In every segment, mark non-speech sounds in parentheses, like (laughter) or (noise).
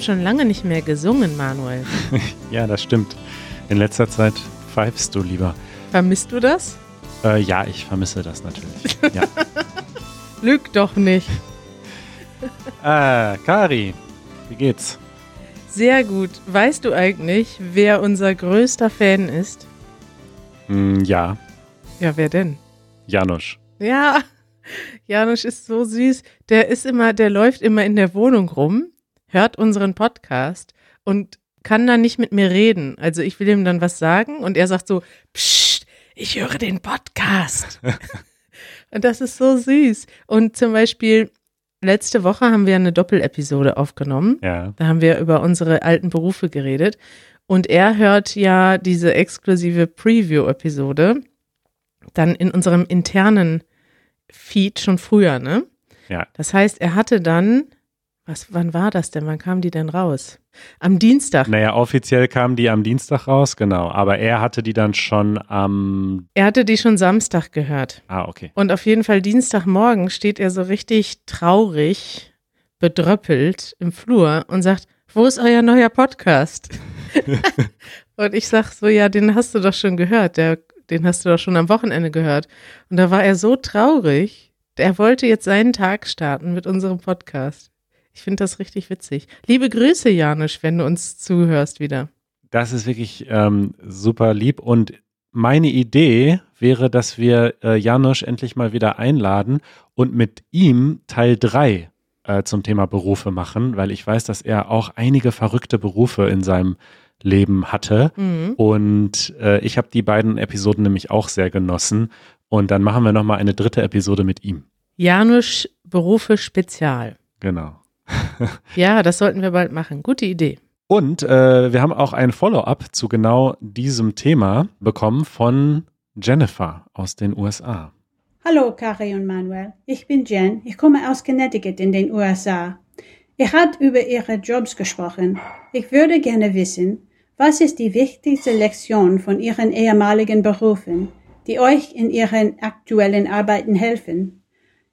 Habe schon lange nicht mehr gesungen, Manuel. (laughs) ja, das stimmt. In letzter Zeit pfeifst du lieber. Vermisst du das? Äh, ja, ich vermisse das natürlich. Ja. (laughs) Lüg doch nicht. äh, (laughs) Kari, wie geht's? Sehr gut. Weißt du eigentlich, wer unser größter Fan ist? Mm, ja. Ja, wer denn? Janusz. Ja, Janusz ist so süß. Der ist immer, der läuft immer in der Wohnung rum, hört unseren Podcast und kann dann nicht mit mir reden. Also ich will ihm dann was sagen und er sagt so, Psst, ich höre den Podcast. (laughs) und das ist so süß. Und zum Beispiel letzte Woche haben wir eine Doppelepisode aufgenommen. Ja. Da haben wir über unsere alten Berufe geredet. Und er hört ja diese exklusive Preview-Episode dann in unserem internen Feed schon früher, ne? Ja. Das heißt, er hatte dann, was, wann war das denn? Wann kam die denn raus? Am Dienstag. Naja, offiziell kamen die am Dienstag raus, genau. Aber er hatte die dann schon am. Er hatte die schon Samstag gehört. Ah, okay. Und auf jeden Fall Dienstagmorgen steht er so richtig traurig, bedröppelt im Flur und sagt, wo ist euer neuer Podcast? (laughs) und ich sag so, ja, den hast du doch schon gehört, der, den hast du doch schon am Wochenende gehört. Und da war er so traurig, er wollte jetzt seinen Tag starten mit unserem Podcast. Ich finde das richtig witzig. Liebe Grüße, Janusz, wenn du uns zuhörst wieder. Das ist wirklich ähm, super lieb und meine Idee wäre, dass wir äh, Janusz endlich mal wieder einladen und mit ihm Teil 3 äh, zum Thema Berufe machen, weil ich weiß, dass er auch einige verrückte Berufe in seinem Leben hatte. Mhm. Und äh, ich habe die beiden Episoden nämlich auch sehr genossen. Und dann machen wir nochmal eine dritte Episode mit ihm. Janusz Berufe Spezial. Genau. Ja, das sollten wir bald machen. Gute Idee. Und äh, wir haben auch ein Follow-up zu genau diesem Thema bekommen von Jennifer aus den USA. Hallo, Kari und Manuel. Ich bin Jen. Ich komme aus Connecticut in den USA. Ihr habt über Ihre Jobs gesprochen. Ich würde gerne wissen, was ist die wichtigste Lektion von Ihren ehemaligen Berufen, die euch in Ihren aktuellen Arbeiten helfen?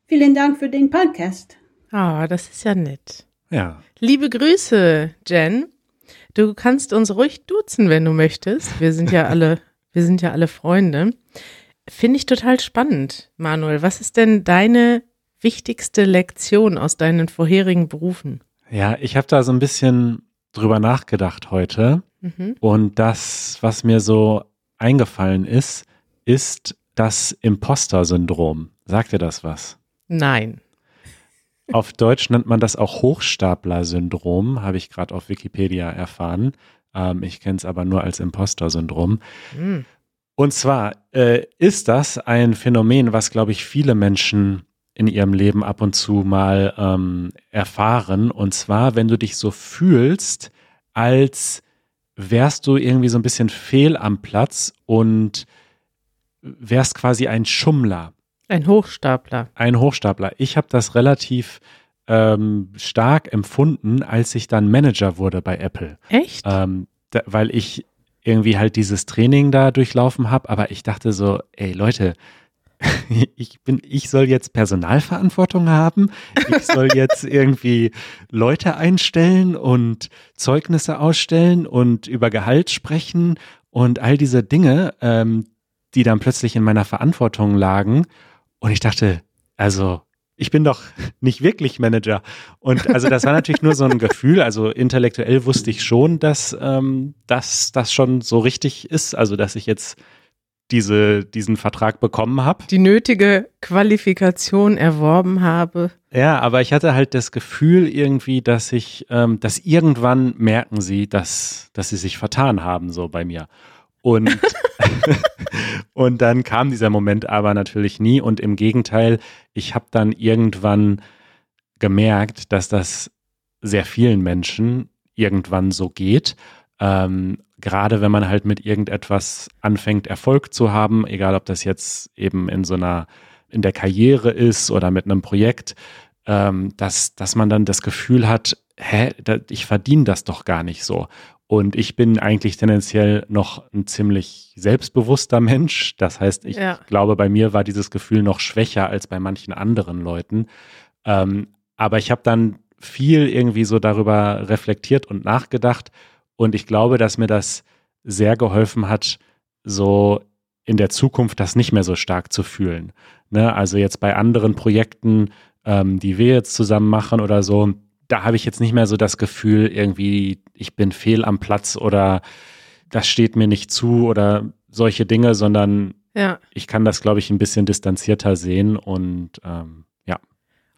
Vielen Dank für den Podcast. Ah, das ist ja nett. Ja. Liebe Grüße, Jen. Du kannst uns ruhig duzen, wenn du möchtest. Wir sind ja alle, (laughs) wir sind ja alle Freunde. Finde ich total spannend, Manuel. Was ist denn deine wichtigste Lektion aus deinen vorherigen Berufen? Ja, ich habe da so ein bisschen drüber nachgedacht heute. Mhm. Und das, was mir so eingefallen ist, ist das Imposter-Syndrom. Sagt dir das was? Nein. Auf Deutsch nennt man das auch Hochstapler-Syndrom, habe ich gerade auf Wikipedia erfahren. Ähm, ich kenne es aber nur als Imposter-Syndrom. Hm. Und zwar äh, ist das ein Phänomen, was, glaube ich, viele Menschen in ihrem Leben ab und zu mal ähm, erfahren. Und zwar, wenn du dich so fühlst, als wärst du irgendwie so ein bisschen fehl am Platz und wärst quasi ein Schummler. Ein Hochstapler. Ein Hochstapler. Ich habe das relativ ähm, stark empfunden, als ich dann Manager wurde bei Apple. Echt? Ähm, da, weil ich irgendwie halt dieses Training da durchlaufen habe, aber ich dachte so, ey Leute, (laughs) ich bin, ich soll jetzt Personalverantwortung haben, ich soll jetzt (laughs) irgendwie Leute einstellen und Zeugnisse ausstellen und über Gehalt sprechen und all diese Dinge, ähm, die dann plötzlich in meiner Verantwortung lagen. Und ich dachte, also ich bin doch (laughs) nicht wirklich Manager. Und also das war natürlich nur so ein Gefühl. Also intellektuell wusste ich schon, dass, ähm, dass das schon so richtig ist. Also dass ich jetzt diese, diesen Vertrag bekommen habe. Die nötige Qualifikation erworben habe. Ja, aber ich hatte halt das Gefühl irgendwie, dass ich, ähm, dass irgendwann merken sie, dass, dass sie sich vertan haben, so bei mir. Und, (laughs) und dann kam dieser Moment aber natürlich nie. Und im Gegenteil, ich habe dann irgendwann gemerkt, dass das sehr vielen Menschen irgendwann so geht. Ähm, gerade wenn man halt mit irgendetwas anfängt, Erfolg zu haben, egal ob das jetzt eben in so einer, in der Karriere ist oder mit einem Projekt, ähm, dass, dass man dann das Gefühl hat, hä, ich verdiene das doch gar nicht so. Und ich bin eigentlich tendenziell noch ein ziemlich selbstbewusster Mensch. Das heißt, ich Ja. glaube, bei mir war dieses Gefühl noch schwächer als bei manchen anderen Leuten. Ähm, aber ich habe dann viel irgendwie so darüber reflektiert und nachgedacht. Und ich glaube, dass mir das sehr geholfen hat, so in der Zukunft das nicht mehr so stark zu fühlen. Ne? Also jetzt bei anderen Projekten, ähm, die wir jetzt zusammen machen oder so, da habe ich jetzt nicht mehr so das Gefühl, irgendwie, ich bin fehl am Platz oder das steht mir nicht zu oder solche Dinge, sondern ja. ich kann das, glaube ich, ein bisschen distanzierter sehen und ähm, ja.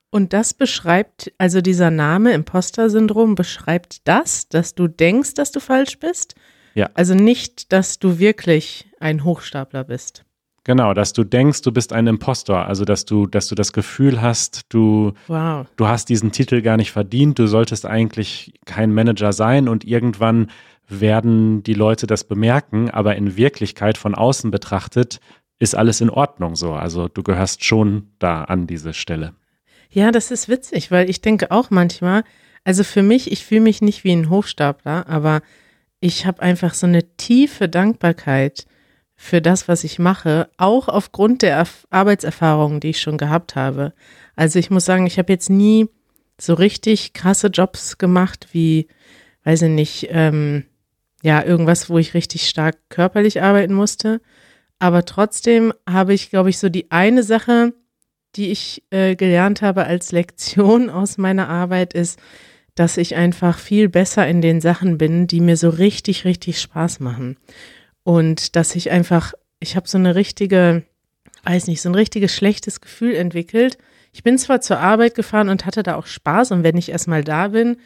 Und das beschreibt, also dieser Name Imposter-Syndrom beschreibt das, dass du denkst, dass du falsch bist. Ja. Also nicht, dass du wirklich ein Hochstapler bist. Genau, dass du denkst, du bist ein Impostor, also dass du, dass du das Gefühl hast, du, wow. du hast diesen Titel gar nicht verdient, du solltest eigentlich kein Manager sein und irgendwann werden die Leute das bemerken, aber in Wirklichkeit von außen betrachtet ist alles in Ordnung so. Also du gehörst schon da an diese Stelle. Ja, das ist witzig, weil ich denke auch manchmal, also für mich, ich fühle mich nicht wie ein Hochstapler, aber ich habe einfach so eine tiefe Dankbarkeit für das, was ich mache, auch aufgrund der Arbeitserfahrungen, die ich schon gehabt habe. Also ich muss sagen, ich habe jetzt nie so richtig krasse Jobs gemacht, wie, weiß ich nicht, ähm, ja, irgendwas, wo ich richtig stark körperlich arbeiten musste. Aber trotzdem habe ich, glaube ich, so die eine Sache, die ich äh, gelernt habe als Lektion (laughs) aus meiner Arbeit, ist, dass ich einfach viel besser in den Sachen bin, die mir so richtig, richtig Spaß machen. Und dass ich einfach, ich habe so eine richtige, weiß nicht, so ein richtiges schlechtes Gefühl entwickelt. Ich bin zwar zur Arbeit gefahren und hatte da auch Spaß und wenn ich erstmal da bin,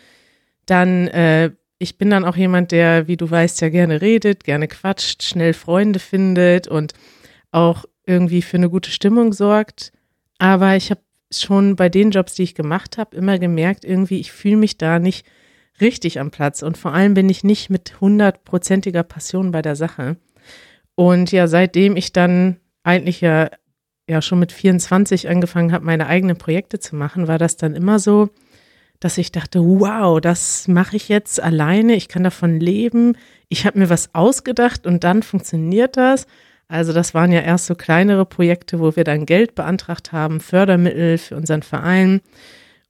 dann äh, ich bin dann auch jemand, der, wie du weißt, ja gerne redet, gerne quatscht, schnell Freunde findet und auch irgendwie für eine gute Stimmung sorgt. Aber ich habe schon bei den Jobs, die ich gemacht habe, immer gemerkt, irgendwie, ich fühle mich da nicht richtig am Platz und vor allem bin ich nicht mit hundertprozentiger Passion bei der Sache. Und ja, seitdem ich dann eigentlich ja, ja schon mit 24 angefangen habe, meine eigenen Projekte zu machen, war das dann immer so, dass ich dachte, wow, das mache ich jetzt alleine, ich kann davon leben, ich habe mir was ausgedacht und dann funktioniert das. Also das waren ja erst so kleinere Projekte, wo wir dann Geld beantragt haben, Fördermittel für unseren Verein.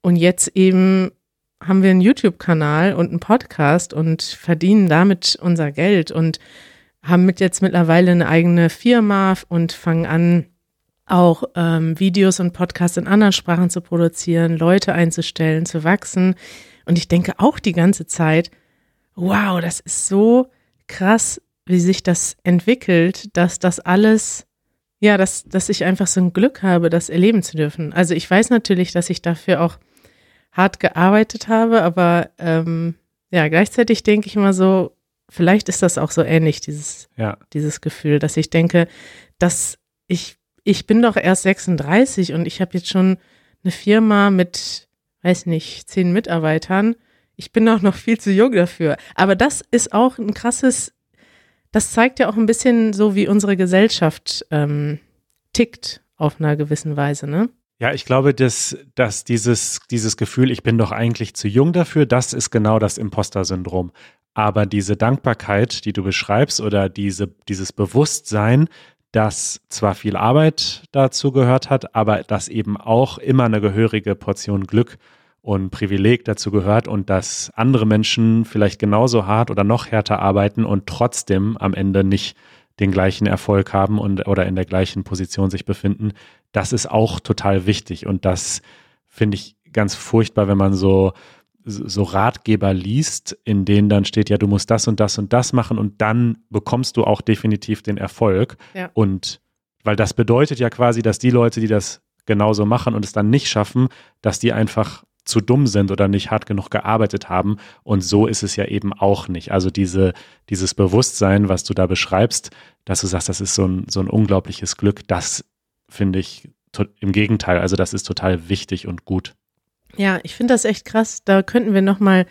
Und jetzt eben haben wir einen YouTube-Kanal und einen Podcast und verdienen damit unser Geld und haben mit jetzt mittlerweile eine eigene Firma und fangen an, auch ähm, Videos und Podcasts in anderen Sprachen zu produzieren, Leute einzustellen, zu wachsen. Und ich denke auch die ganze Zeit, wow, das ist so krass, wie sich das entwickelt, dass das alles, ja, dass, dass ich einfach so ein Glück habe, das erleben zu dürfen. Also ich weiß natürlich, dass ich dafür auch hart gearbeitet habe, aber ähm, ja, gleichzeitig denke ich immer so, vielleicht ist das auch so ähnlich, dieses, ja. dieses Gefühl, dass ich denke, dass ich ich bin doch erst 36 und ich habe jetzt schon eine Firma mit, weiß nicht, zehn Mitarbeitern. Ich bin auch noch viel zu jung dafür. Aber das ist auch ein krasses, das zeigt ja auch ein bisschen so, wie unsere Gesellschaft ähm, tickt auf einer gewissen Weise, ne? Ja, ich glaube, dass, dass dieses, dieses Gefühl, ich bin doch eigentlich zu jung dafür, das ist genau das Imposter-Syndrom. Aber diese Dankbarkeit, die du beschreibst, oder diese, dieses Bewusstsein, dass zwar viel Arbeit dazu gehört hat, aber dass eben auch immer eine gehörige Portion Glück und Privileg dazu gehört und dass andere Menschen vielleicht genauso hart oder noch härter arbeiten und trotzdem am Ende nicht den gleichen Erfolg haben und oder in der gleichen Position sich befinden, das ist auch total wichtig und das finde ich ganz furchtbar, wenn man so so Ratgeber liest, in denen dann steht, ja, du musst das und das und das machen und dann bekommst du auch definitiv den Erfolg. Ja. Und weil das bedeutet ja quasi, dass die Leute, die das genauso machen und es dann nicht schaffen, dass die einfach zu dumm sind oder nicht hart genug gearbeitet haben. Und so ist es ja eben auch nicht. Also diese, dieses Bewusstsein, was du da beschreibst, dass du sagst, das ist so ein, so ein unglaubliches Glück, das finde ich im Gegenteil. Also das ist total wichtig und gut. Ja, ich finde das echt krass. Da könnten wir nochmal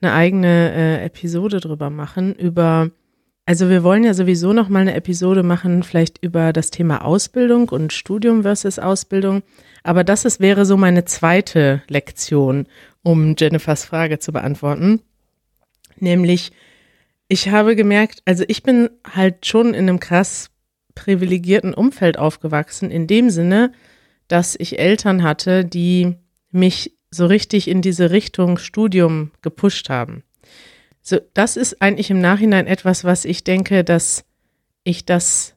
eine eigene äh, Episode drüber machen, über, also wir wollen ja sowieso nochmal eine Episode machen, vielleicht über das Thema Ausbildung und Studium versus Ausbildung. Aber das ist, wäre so meine zweite Lektion, um Jennifers Frage zu beantworten. Nämlich, ich habe gemerkt, also ich bin halt schon in einem krass privilegierten Umfeld aufgewachsen, in dem Sinne, dass ich Eltern hatte, die mich so richtig in diese Richtung Studium gepusht haben. So, das ist eigentlich im Nachhinein etwas, was ich denke, dass ich das,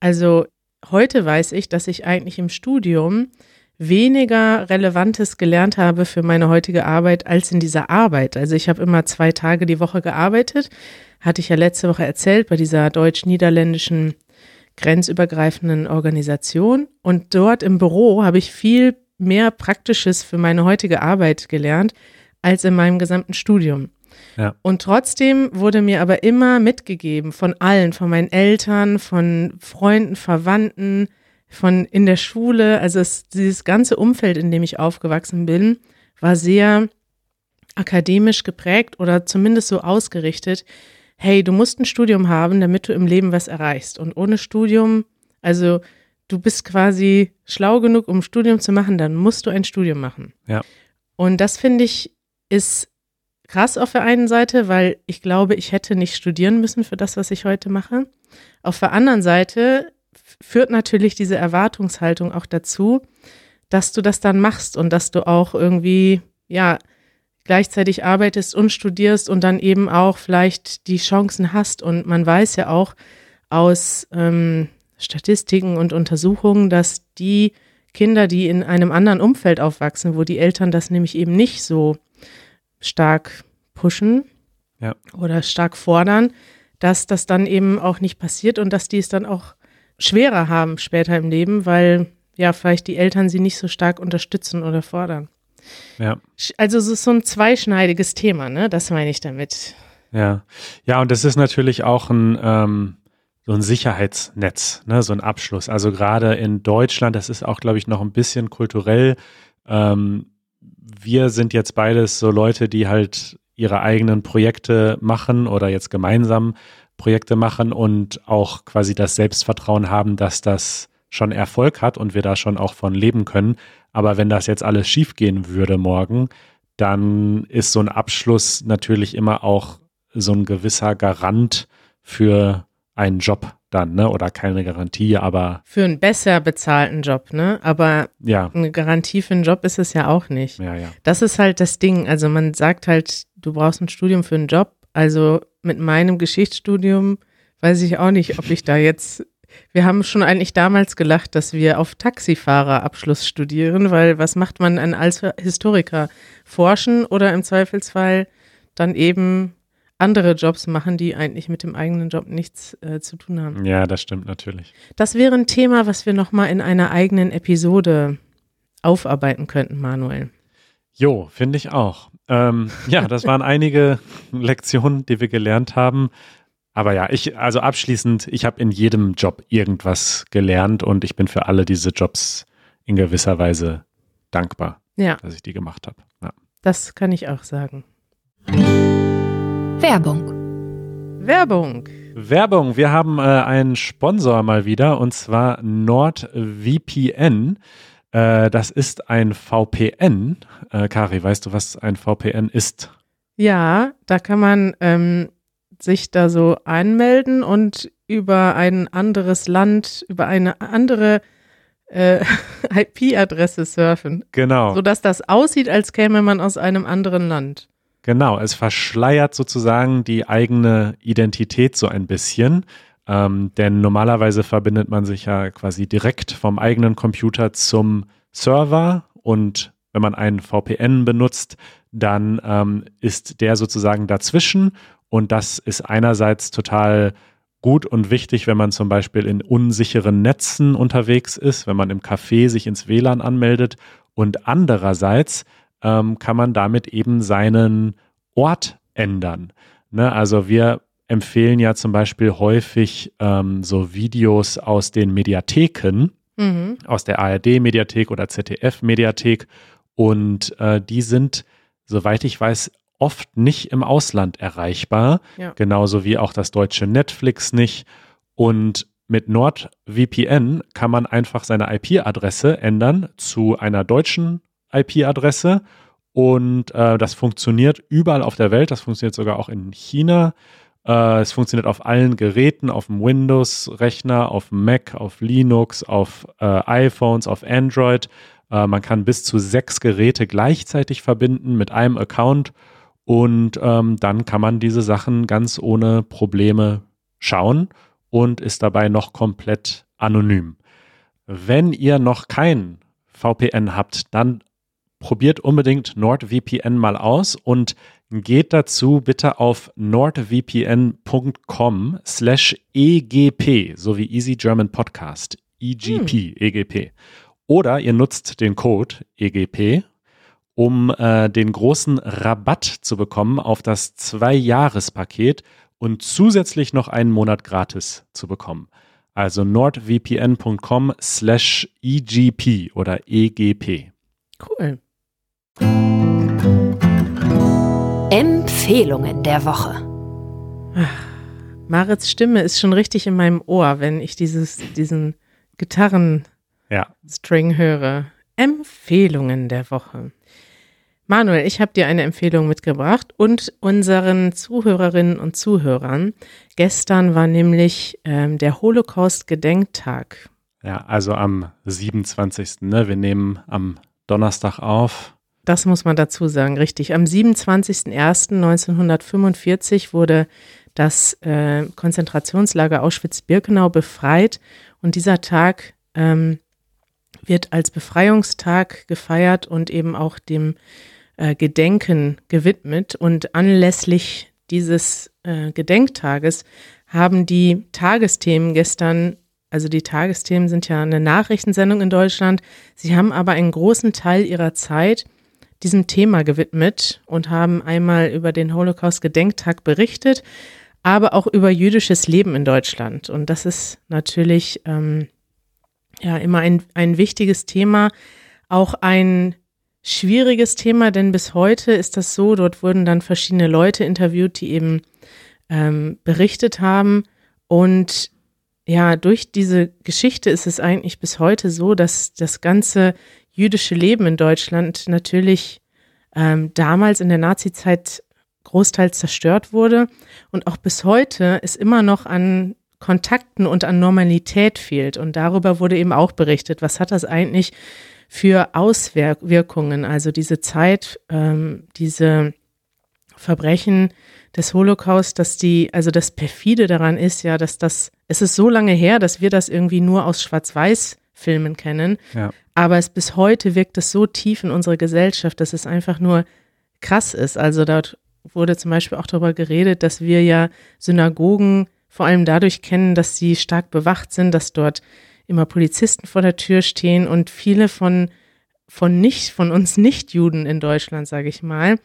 also heute weiß ich, dass ich eigentlich im Studium weniger Relevantes gelernt habe für meine heutige Arbeit als in dieser Arbeit. Also ich habe immer zwei Tage die Woche gearbeitet, hatte ich ja letzte Woche erzählt, bei dieser deutsch-niederländischen grenzübergreifenden Organisation. Und dort im Büro habe ich viel mehr Praktisches für meine heutige Arbeit gelernt als in meinem gesamten Studium. Ja. Und trotzdem wurde mir aber immer mitgegeben von allen, von meinen Eltern, von Freunden, Verwandten, von in der Schule, also es, dieses ganze Umfeld, in dem ich aufgewachsen bin, war sehr akademisch geprägt oder zumindest so ausgerichtet, hey, du musst ein Studium haben, damit du im Leben was erreichst. Und ohne Studium, also du bist quasi schlau genug, um ein Studium zu machen, dann musst du ein Studium machen. Ja. Und das finde ich ist krass auf der einen Seite, weil ich glaube, ich hätte nicht studieren müssen für das, was ich heute mache. Auf der anderen Seite führt natürlich diese Erwartungshaltung auch dazu, dass du das dann machst und dass du auch irgendwie, ja, gleichzeitig arbeitest und studierst und dann eben auch vielleicht die Chancen hast. Und man weiß ja auch aus ähm, Statistiken und Untersuchungen, dass die Kinder, die in einem anderen Umfeld aufwachsen, wo die Eltern das nämlich eben nicht so stark pushen Ja. oder stark fordern, dass das dann eben auch nicht passiert und dass die es dann auch schwerer haben später im Leben, weil ja vielleicht die Eltern sie nicht so stark unterstützen oder fordern. Ja. Also es ist so ein zweischneidiges Thema, ne? Das meine ich damit. Ja, ja, und das ist natürlich auch ein ähm, so ein Sicherheitsnetz, ne, so ein Abschluss. Also gerade in Deutschland, das ist auch, glaube ich, noch ein bisschen kulturell. Ähm, wir sind jetzt beides so Leute, die halt ihre eigenen Projekte machen oder jetzt gemeinsam Projekte machen und auch quasi das Selbstvertrauen haben, dass das schon Erfolg hat und wir da schon auch von leben können. Aber wenn das jetzt alles schiefgehen würde morgen, dann ist so ein Abschluss natürlich immer auch so ein gewisser Garant für einen Job dann, ne? Oder keine Garantie, aber Für einen besser bezahlten Job, ne? Aber ja, eine Garantie für einen Job ist es ja auch nicht. ja, ja. Das ist halt das Ding. Also man sagt halt, du brauchst ein Studium für einen Job. Also mit meinem Geschichtsstudium weiß ich auch nicht, ob ich da jetzt. Wir haben schon eigentlich damals gelacht, dass wir auf Taxifahrerabschluss studieren, weil was macht man als Historiker? Forschen oder im Zweifelsfall dann eben andere Jobs machen, die eigentlich mit dem eigenen Job nichts äh, zu tun haben. Ja, das stimmt natürlich. Das wäre ein Thema, was wir nochmal in einer eigenen Episode aufarbeiten könnten, Manuel. Jo, finde ich auch. Ähm, ja, das waren (laughs) einige Lektionen, die wir gelernt haben. Aber ja, ich, also abschließend, ich habe in jedem Job irgendwas gelernt und ich bin für alle diese Jobs in gewisser Weise dankbar, Ja, dass ich die gemacht habe. Ja. das kann ich auch sagen. Werbung. Werbung. Werbung. Wir haben äh, einen Sponsor mal wieder und zwar NordVPN. Äh, das ist ein VPN. Äh, Kari, weißt du, was ein VPN ist? Ja, da kann man ähm, sich da so anmelden und über ein anderes Land, über eine andere äh, (laughs) IP-Adresse surfen, Genau. sodass das aussieht, als käme man aus einem anderen Land. Genau, es verschleiert sozusagen die eigene Identität so ein bisschen. Ähm, denn normalerweise verbindet man sich ja quasi direkt vom eigenen Computer zum Server. Und wenn man einen VPN benutzt, dann ähm, ist der sozusagen dazwischen. Und das ist einerseits total gut und wichtig, wenn man zum Beispiel in unsicheren Netzen unterwegs ist, wenn man im Café sich ins WLAN anmeldet. Und andererseits ähm, kann man damit eben seinen Ort ändern. Ne? Also wir empfehlen ja zum Beispiel häufig ähm, so Videos aus den Mediatheken, Mhm. aus der ARD-Mediathek oder ZDF-Mediathek und äh, die sind, soweit ich weiß, oft nicht im Ausland erreichbar, Ja. genauso wie auch das deutsche Netflix nicht. Und mit NordVPN kann man einfach seine IP-Adresse ändern zu einer deutschen IP-Adresse und äh, das funktioniert überall auf der Welt. Das funktioniert sogar auch in China. Äh, es funktioniert auf allen Geräten, auf dem Windows-Rechner, auf dem Mac, auf Linux, auf äh, iPhones, auf Android. Äh, man kann bis zu sechs Geräte gleichzeitig verbinden mit einem Account und ähm, dann kann man diese Sachen ganz ohne Probleme schauen und ist dabei noch komplett anonym. Wenn ihr noch kein VPN habt, dann probiert unbedingt NordVPN mal aus und geht dazu bitte auf nordvpn.com slash EGP, so wie Easy German Podcast, EGP, hm. EGP. Oder ihr nutzt den Code EGP, um äh, den großen Rabatt zu bekommen auf das Zwei-Jahres-Paket und zusätzlich noch einen Monat gratis zu bekommen. Also nordvpn.com slash EGP oder EGP. Cool. Empfehlungen der Woche. Ach, Marits Stimme ist schon richtig in meinem Ohr, wenn ich dieses, diesen Gitarrenstring ja. höre. Empfehlungen der Woche. Manuel, ich habe dir eine Empfehlung mitgebracht und unseren Zuhörerinnen und Zuhörern. Gestern war nämlich ähm, der Holocaust-Gedenktag. Ja, also am 27. Ne? Wir nehmen am Donnerstag auf. Das muss man dazu sagen, richtig. Am 27.01.1945 wurde das äh, Konzentrationslager Auschwitz-Birkenau befreit und dieser Tag ähm, wird als Befreiungstag gefeiert und eben auch dem äh, Gedenken gewidmet. Und anlässlich dieses äh, Gedenktages haben die Tagesthemen gestern, also die Tagesthemen sind ja eine Nachrichtensendung in Deutschland, sie haben aber einen großen Teil ihrer Zeit diesem Thema gewidmet und haben einmal über den Holocaust-Gedenktag berichtet, aber auch über jüdisches Leben in Deutschland. Und das ist natürlich ähm, ja immer ein, ein wichtiges Thema, auch ein schwieriges Thema, denn bis heute ist das so, dort wurden dann verschiedene Leute interviewt, die eben ähm, berichtet haben. Und ja, durch diese Geschichte ist es eigentlich bis heute so, dass das ganze jüdische Leben in Deutschland natürlich ähm, damals in der Nazizeit großteils zerstört wurde und auch bis heute es immer noch an Kontakten und an Normalität fehlt. Und darüber wurde eben auch berichtet. Was hat das eigentlich für Auswirkungen? Also diese Zeit, ähm, diese Verbrechen des Holocaust, dass die, also das perfide daran ist ja, dass das, es ist so lange her, dass wir das irgendwie nur aus Schwarz-Weiß-Filmen kennen. Ja. Aber es bis heute wirkt es so tief in unsere Gesellschaft, dass es einfach nur krass ist. Also dort wurde zum Beispiel auch darüber geredet, dass wir ja Synagogen vor allem dadurch kennen, dass sie stark bewacht sind, dass dort immer Polizisten vor der Tür stehen und viele von, von nicht, von uns Nicht-Juden in Deutschland, sage ich mal,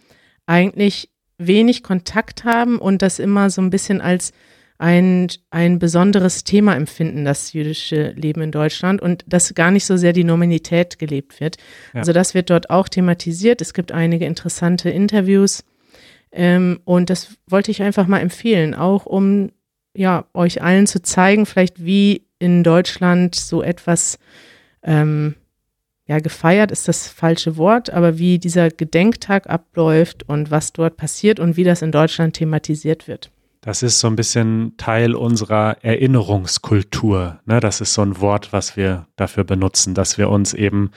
eigentlich wenig Kontakt haben und das immer so ein bisschen als ein, ein besonderes Thema empfinden, das jüdische Leben in Deutschland und dass gar nicht so sehr die Normalität gelebt wird. Ja. Also das wird dort auch thematisiert. Es gibt einige interessante Interviews ähm, und das wollte ich einfach mal empfehlen, auch um ja, euch allen zu zeigen, vielleicht wie in Deutschland so etwas ähm, ja, gefeiert ist das falsche Wort, aber wie dieser Gedenktag abläuft und was dort passiert und wie das in Deutschland thematisiert wird. Das ist so ein bisschen Teil unserer Erinnerungskultur. Ne? Das ist so ein Wort, was wir dafür benutzen, dass wir uns eben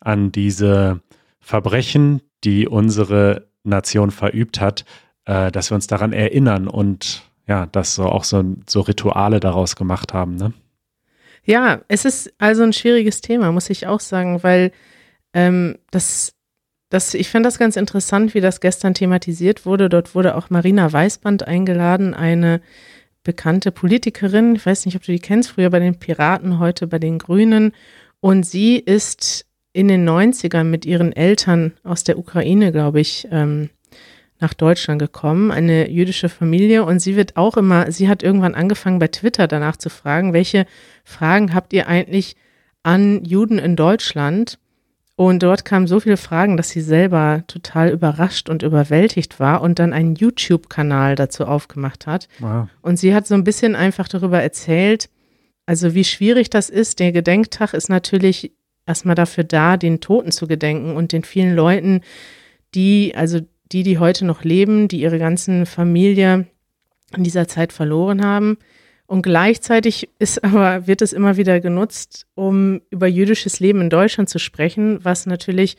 an diese Verbrechen, die unsere Nation verübt hat, äh, dass wir uns daran erinnern und ja, dass so auch so, so Rituale daraus gemacht haben, ne? Ja, es ist also ein schwieriges Thema, muss ich auch sagen, weil ähm, das, das, ich finde das ganz interessant, wie das gestern thematisiert wurde. Dort wurde auch Marina Weißband eingeladen, eine bekannte Politikerin. Ich weiß nicht, ob du die kennst, früher bei den Piraten, heute bei den Grünen. Und sie ist in den 90ern mit ihren Eltern aus der Ukraine, glaube ich, ähm, nach Deutschland gekommen, eine jüdische Familie und sie wird auch immer, sie hat irgendwann angefangen bei Twitter danach zu fragen, welche Fragen habt ihr eigentlich an Juden in Deutschland? Und dort kamen so viele Fragen, dass sie selber total überrascht und überwältigt war und dann einen YouTube-Kanal dazu aufgemacht hat. Wow. Und sie hat so ein bisschen einfach darüber erzählt, also wie schwierig das ist. Der Gedenktag ist natürlich erstmal dafür da, den Toten zu gedenken und den vielen Leuten, die, also die, die heute noch leben, die ihre ganzen Familie in dieser Zeit verloren haben. Und gleichzeitig ist aber, wird es immer wieder genutzt, um über jüdisches Leben in Deutschland zu sprechen, was natürlich,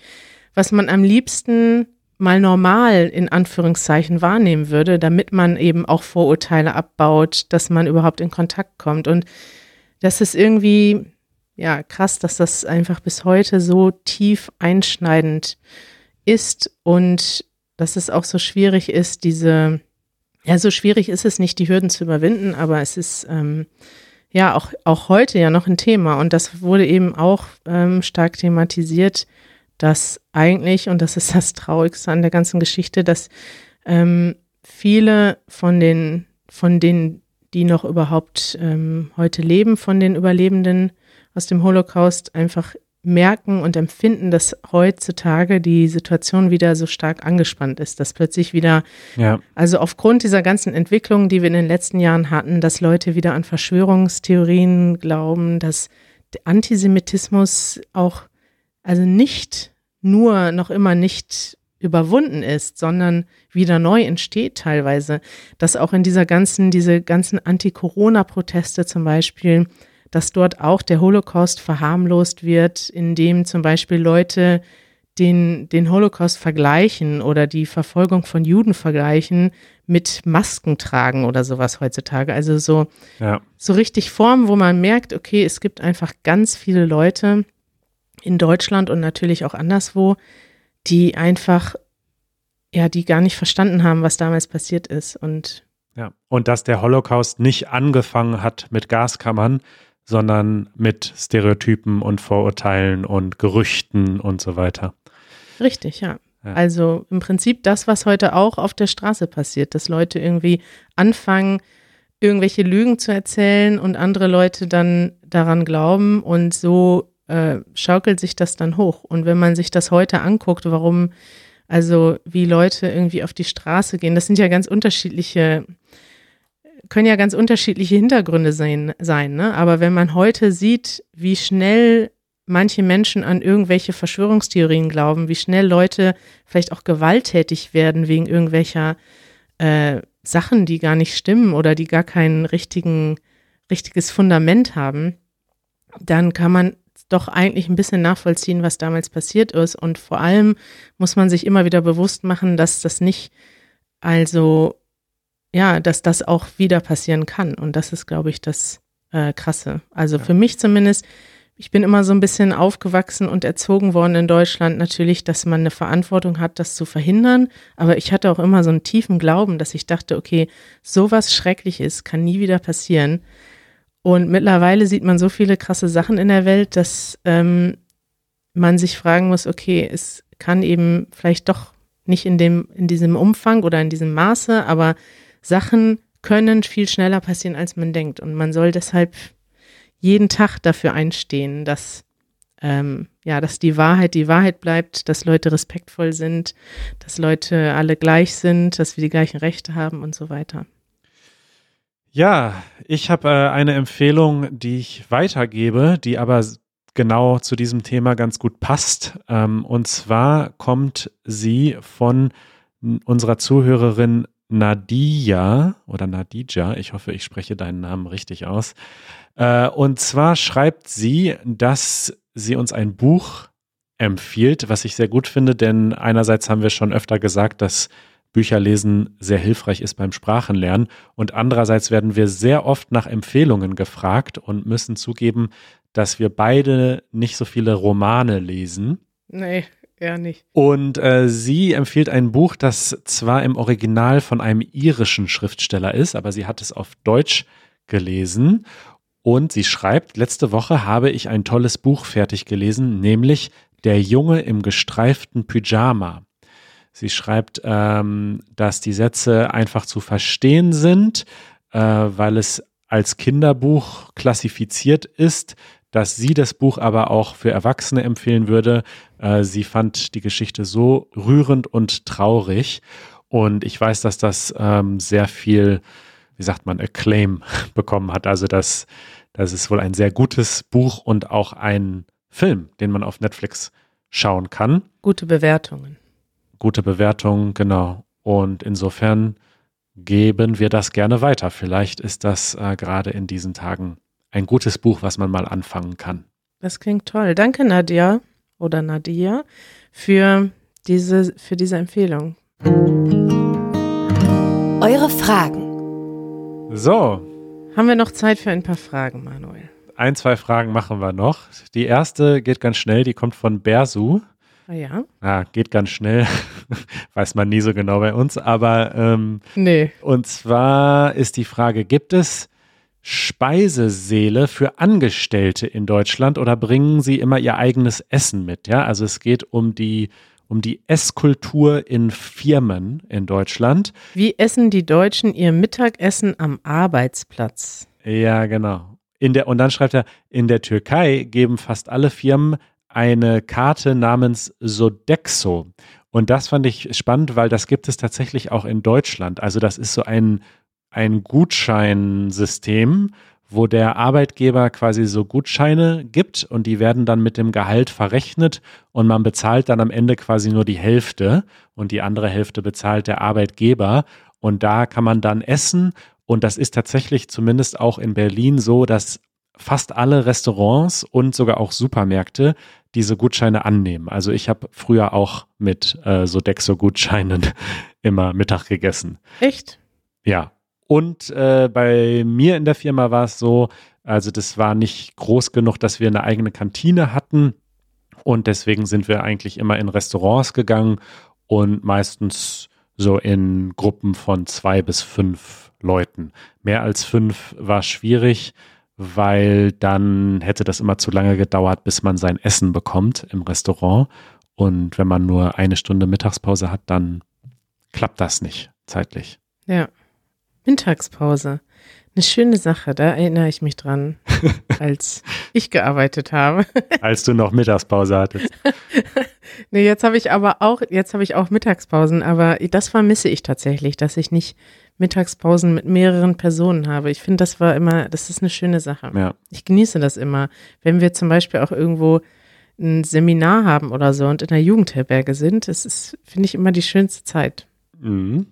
was man am liebsten mal normal in Anführungszeichen wahrnehmen würde, damit man eben auch Vorurteile abbaut, dass man überhaupt in Kontakt kommt. Und das ist irgendwie, ja, krass, dass das einfach bis heute so tief einschneidend ist und dass es auch so schwierig ist, diese, ja, so schwierig ist es nicht, die Hürden zu überwinden, aber es ist ähm, ja auch, auch heute ja noch ein Thema. Und das wurde eben auch ähm, stark thematisiert, dass eigentlich, und das ist das Traurigste an der ganzen Geschichte, dass ähm, viele von den, von denen, die noch überhaupt ähm, heute leben, von den Überlebenden aus dem Holocaust, einfach merken und empfinden, dass heutzutage die Situation wieder so stark angespannt ist, dass plötzlich wieder, ja. also aufgrund dieser ganzen Entwicklungen, die wir in den letzten Jahren hatten, dass Leute wieder an Verschwörungstheorien glauben, dass der Antisemitismus auch, also nicht nur noch immer nicht überwunden ist, sondern wieder neu entsteht teilweise, dass auch in dieser ganzen, diese ganzen Anti-Corona-Proteste zum Beispiel dass dort auch der Holocaust verharmlost wird, indem zum Beispiel Leute den, den Holocaust vergleichen oder die Verfolgung von Juden vergleichen mit Masken tragen oder sowas heutzutage. Also so, ja. so richtig Formen, wo man merkt, okay, es gibt einfach ganz viele Leute in Deutschland und natürlich auch anderswo, die einfach, ja, die gar nicht verstanden haben, was damals passiert ist. Und ja, und dass der Holocaust nicht angefangen hat mit Gaskammern, sondern mit Stereotypen und Vorurteilen und Gerüchten und so weiter. Richtig, ja. ja. Also im Prinzip das, was heute auch auf der Straße passiert, dass Leute irgendwie anfangen, irgendwelche Lügen zu erzählen und andere Leute dann daran glauben und so äh, schaukelt sich das dann hoch. Und wenn man sich das heute anguckt, warum, also wie Leute irgendwie auf die Straße gehen, das sind ja ganz unterschiedliche können ja ganz unterschiedliche Hintergründe sein, sein ne? aber wenn man heute sieht, wie schnell manche Menschen an irgendwelche Verschwörungstheorien glauben, wie schnell Leute vielleicht auch gewalttätig werden wegen irgendwelcher äh, Sachen, die gar nicht stimmen oder die gar kein richtigen, richtiges Fundament haben, dann kann man doch eigentlich ein bisschen nachvollziehen, was damals passiert ist. Und vor allem muss man sich immer wieder bewusst machen, dass das nicht also ja, dass das auch wieder passieren kann. Und das ist, glaube ich, das äh, Krasse. Also ja. für mich zumindest, ich bin immer so ein bisschen aufgewachsen und erzogen worden in Deutschland natürlich, dass man eine Verantwortung hat, das zu verhindern. Aber ich hatte auch immer so einen tiefen Glauben, dass ich dachte, okay, sowas Schreckliches kann nie wieder passieren. Und mittlerweile sieht man so viele krasse Sachen in der Welt, dass ähm, man sich fragen muss, okay, es kann eben vielleicht doch nicht in dem, in diesem Umfang oder in diesem Maße, aber Sachen können viel schneller passieren, als man denkt. Und man soll deshalb jeden Tag dafür einstehen, dass, ähm, ja, dass die Wahrheit die Wahrheit bleibt, dass Leute respektvoll sind, dass Leute alle gleich sind, dass wir die gleichen Rechte haben und so weiter. Ja, ich habe äh, eine Empfehlung, die ich weitergebe, die aber genau zu diesem Thema ganz gut passt. Ähm, und zwar kommt sie von unserer Zuhörerin Nadia oder Nadija, ich hoffe, ich spreche deinen Namen richtig aus. Äh, und zwar schreibt sie, dass sie uns ein Buch empfiehlt, was ich sehr gut finde, denn einerseits haben wir schon öfter gesagt, dass Bücherlesen sehr hilfreich ist beim Sprachenlernen und andererseits werden wir sehr oft nach Empfehlungen gefragt und müssen zugeben, dass wir beide nicht so viele Romane lesen. Nee. Eher nicht. Und äh, sie empfiehlt ein Buch, das zwar im Original von einem irischen Schriftsteller ist, aber sie hat es auf Deutsch gelesen. Und sie schreibt, letzte Woche habe ich ein tolles Buch fertig gelesen, nämlich Der Junge im gestreiften Pyjama. Sie schreibt, ähm, dass die Sätze einfach zu verstehen sind, äh, weil es als Kinderbuch klassifiziert ist dass sie das Buch aber auch für Erwachsene empfehlen würde. Äh, sie fand die Geschichte so rührend und traurig. Und ich weiß, dass das ähm, sehr viel, wie sagt man, Acclaim (laughs) bekommen hat. Also das, das ist wohl ein sehr gutes Buch und auch ein Film, den man auf Netflix schauen kann. Gute Bewertungen. Gute Bewertungen, genau. Und insofern geben wir das gerne weiter. Vielleicht ist das äh, gerade in diesen Tagen ein gutes Buch, was man mal anfangen kann. Das klingt toll. Danke, Nadia oder Nadia, für diese, für diese Empfehlung. Eure Fragen. So. Haben wir noch Zeit für ein paar Fragen, Manuel? Ein, zwei Fragen machen wir noch. Die erste geht ganz schnell, die kommt von Bersu. Ah ja. Ah, geht ganz schnell. (laughs) Weiß man nie so genau bei uns. Aber ähm, nee. Und zwar ist die Frage: Gibt es Speisesäle für Angestellte in Deutschland oder bringen sie immer ihr eigenes Essen mit? Ja, also es geht um die um die Esskultur in Firmen in Deutschland. Wie essen die Deutschen ihr Mittagessen am Arbeitsplatz? Ja, genau. In der, und dann schreibt er, in der Türkei geben fast alle Firmen eine Karte namens Sodexo. Und das fand ich spannend, weil das gibt es tatsächlich auch in Deutschland. Also das ist so ein, ein Gutscheinsystem, wo der Arbeitgeber quasi so Gutscheine gibt und die werden dann mit dem Gehalt verrechnet und man bezahlt dann am Ende quasi nur die Hälfte und die andere Hälfte bezahlt der Arbeitgeber und da kann man dann essen und das ist tatsächlich zumindest auch in Berlin so, dass fast alle Restaurants und sogar auch Supermärkte diese Gutscheine annehmen. Also ich habe früher auch mit äh, Sodexo-Gutscheinen (laughs) immer Mittag gegessen. Echt? Ja. Und äh, bei mir in der Firma war es so, also das war nicht groß genug, dass wir eine eigene Kantine hatten. Und deswegen sind wir eigentlich immer in Restaurants gegangen und meistens so in Gruppen von zwei bis fünf Leuten. Mehr als fünf war schwierig weil dann hätte das immer zu lange gedauert, bis man sein Essen bekommt im Restaurant. Und wenn man nur eine Stunde Mittagspause hat, dann klappt das nicht zeitlich. Ja. Mittagspause. Eine schöne Sache, da erinnere ich mich dran, (laughs) als ich gearbeitet habe. (laughs) als du noch Mittagspause hattest. (laughs) nee, jetzt habe ich aber auch, jetzt habe ich auch Mittagspausen, aber das vermisse ich tatsächlich, dass ich nicht Mittagspausen mit mehreren Personen habe. Ich finde, das war immer, das ist eine schöne Sache. Ja. Ich genieße das immer. Wenn wir zum Beispiel auch irgendwo ein Seminar haben oder so und in der Jugendherberge sind, das ist, finde ich, immer die schönste Zeit. Mhm.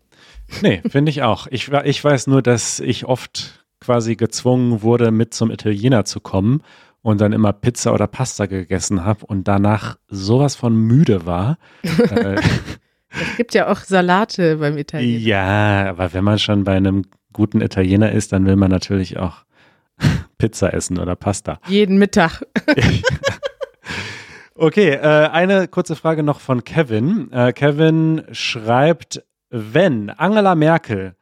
Nee, finde ich auch. Ich, ich weiß nur, dass ich oft quasi gezwungen wurde, mit zum Italiener zu kommen und dann immer Pizza oder Pasta gegessen habe und danach sowas von müde war. äh, (laughs) (laughs) es gibt ja auch Salate beim Italiener. Ja, aber wenn man schon bei einem guten Italiener ist, dann will man natürlich auch (laughs) Pizza essen oder Pasta. Jeden Mittag. okay, äh, eine kurze Frage noch von Kevin. Äh, Kevin schreibt, wenn Angela Merkel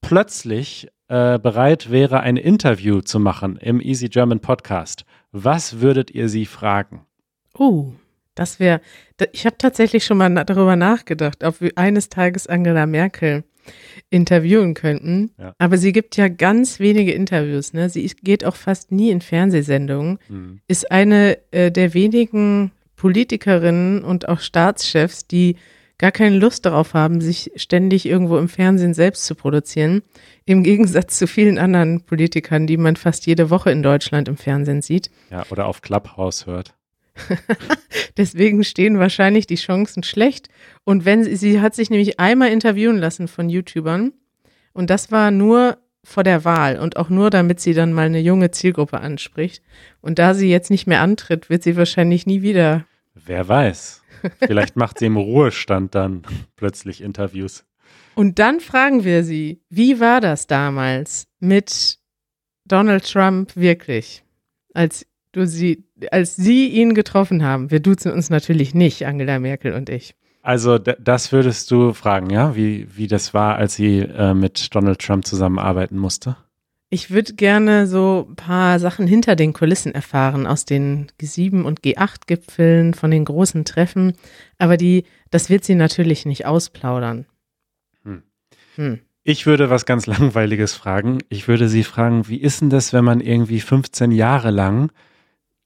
plötzlich äh, bereit wäre, ein Interview zu machen im Easy German Podcast, was würdet ihr sie fragen? Oh. Das wäre, ich habe tatsächlich schon mal darüber nachgedacht, ob wir eines Tages Angela Merkel interviewen könnten. Ja. Aber sie gibt ja ganz wenige Interviews. Ne? Sie geht auch fast nie in Fernsehsendungen. Mhm. Ist eine äh, der wenigen Politikerinnen und auch Staatschefs, die gar keine Lust darauf haben, sich ständig irgendwo im Fernsehen selbst zu produzieren. Im Gegensatz zu vielen anderen Politikern, die man fast jede Woche in Deutschland im Fernsehen sieht. Ja, oder auf Clubhouse hört. (laughs) Deswegen stehen wahrscheinlich die Chancen schlecht. Und wenn sie, sie hat sich nämlich einmal interviewen lassen von YouTubern und das war nur vor der Wahl und auch nur, damit sie dann mal eine junge Zielgruppe anspricht. Und da sie jetzt nicht mehr antritt, wird sie wahrscheinlich nie wieder. Wer weiß. Vielleicht macht sie im Ruhestand dann plötzlich Interviews. Und dann fragen wir sie, wie war das damals mit Donald Trump wirklich, als du sie, als sie ihn getroffen haben, wir duzen uns natürlich nicht, Angela Merkel und ich. Also das würdest du fragen, ja, wie, wie das war, als sie äh, mit Donald Trump zusammenarbeiten musste? Ich würde gerne so ein paar Sachen hinter den Kulissen erfahren, aus den G7 und G8-Gipfeln, von den großen Treffen. Aber die, das wird sie natürlich nicht ausplaudern. Hm. Hm. Ich würde was ganz Langweiliges fragen. Ich würde sie fragen, wie ist denn das, wenn man irgendwie 15 Jahre lang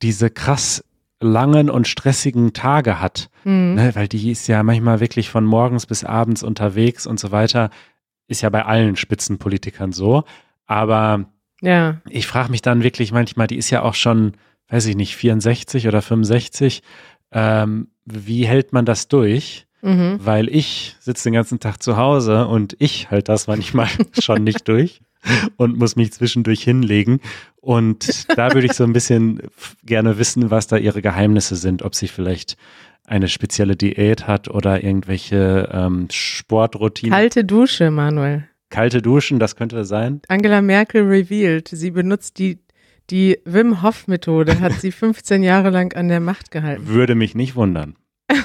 diese krass langen und stressigen Tage hat, mhm. ne, weil die ist ja manchmal wirklich von morgens bis abends unterwegs und so weiter, ist ja bei allen Spitzenpolitikern so. Aber ja. ich frage mich dann wirklich manchmal, die ist ja auch schon, weiß ich nicht, 64 oder 65. Ähm, wie hält man das durch? Mhm. weil ich sitze den ganzen Tag zu Hause und ich halt das manchmal (laughs) schon nicht durch und muss mich zwischendurch hinlegen. Und da würde ich so ein bisschen gerne wissen, was da ihre Geheimnisse sind, ob sie vielleicht eine spezielle Diät hat oder irgendwelche ähm, Sportroutinen. Kalte Dusche, Manuel. Kalte Duschen, das könnte sein. Angela Merkel revealed, sie benutzt die, die Wim Hof Methode, hat sie (laughs) 15 Jahre lang an der Macht gehalten. Würde mich nicht wundern. (laughs)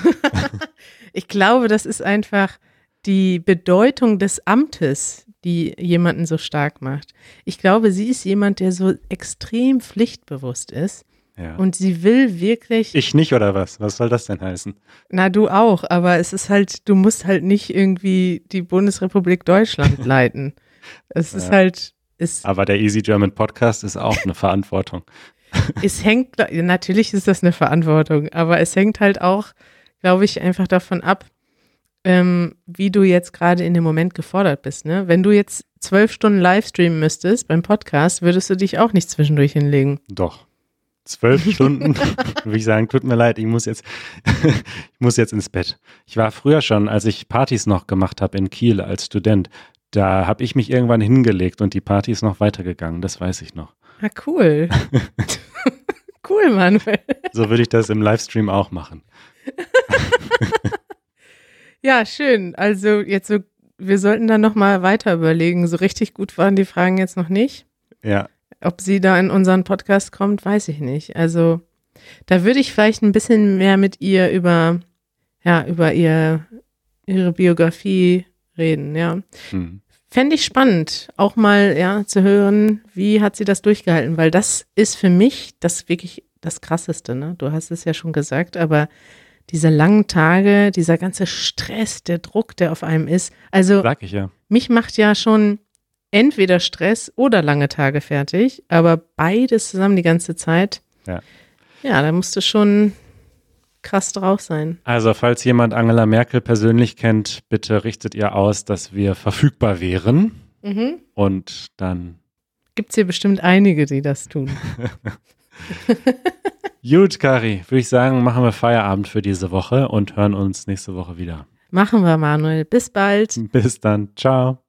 Ich glaube, das ist einfach die Bedeutung des Amtes, die jemanden so stark macht. Ich glaube, sie ist jemand, der so extrem pflichtbewusst ist Ja. und sie will wirklich, ich nicht oder was? Was soll das denn heißen? na du auch, aber es ist halt, du musst halt nicht irgendwie die Bundesrepublik Deutschland (laughs) leiten. Es ist Ja. halt, es, Aber der Easy German Podcast ist auch eine Verantwortung. (laughs) es hängt, natürlich ist das eine Verantwortung, aber es hängt halt auch, glaube ich, einfach davon ab, ähm, wie du jetzt gerade in dem Moment gefordert bist. Ne? Wenn du jetzt zwölf Stunden live streamen müsstest beim Podcast, würdest du dich auch nicht zwischendurch hinlegen. Doch. Zwölf (laughs) Stunden, würde ich sagen, tut mir leid, ich muss jetzt, (laughs) ich muss jetzt ins Bett. Ich war früher schon, als ich Partys noch gemacht habe in Kiel als Student, da habe ich mich irgendwann hingelegt und die Party ist noch weitergegangen, das weiß ich noch. Ah, cool. (laughs) cool, Manuel. So würde ich das im Livestream auch machen. Ja, schön. Also jetzt so, wir sollten dann nochmal weiter überlegen. So richtig gut waren die Fragen jetzt noch nicht. Ja, Ob sie da in unseren Podcast kommt, weiß ich nicht. Also da würde ich vielleicht ein bisschen mehr mit ihr über, ja, über ihr, ihre Biografie reden, ja. hm. Fände ich spannend, auch mal, ja, zu hören, wie hat sie das durchgehalten, weil das ist für mich das wirklich das Krasseste, ne? Du hast es ja schon gesagt, aber diese langen Tage, dieser ganze Stress, der Druck, der auf einem ist. Also sag ich ja. mich macht ja schon entweder Stress oder lange Tage fertig, aber beides zusammen die ganze Zeit. Ja. Ja, da musst du schon krass drauf sein. Also, falls jemand Angela Merkel persönlich kennt, bitte richtet ihr aus, dass wir verfügbar wären Mhm. und dann Gibt es hier bestimmt einige, die das tun. (laughs) (laughs) Gut, Kari, würde ich sagen, machen wir Feierabend für diese Woche und hören uns nächste Woche wieder. Machen wir, Manuel. Bis bald. Bis dann. Ciao.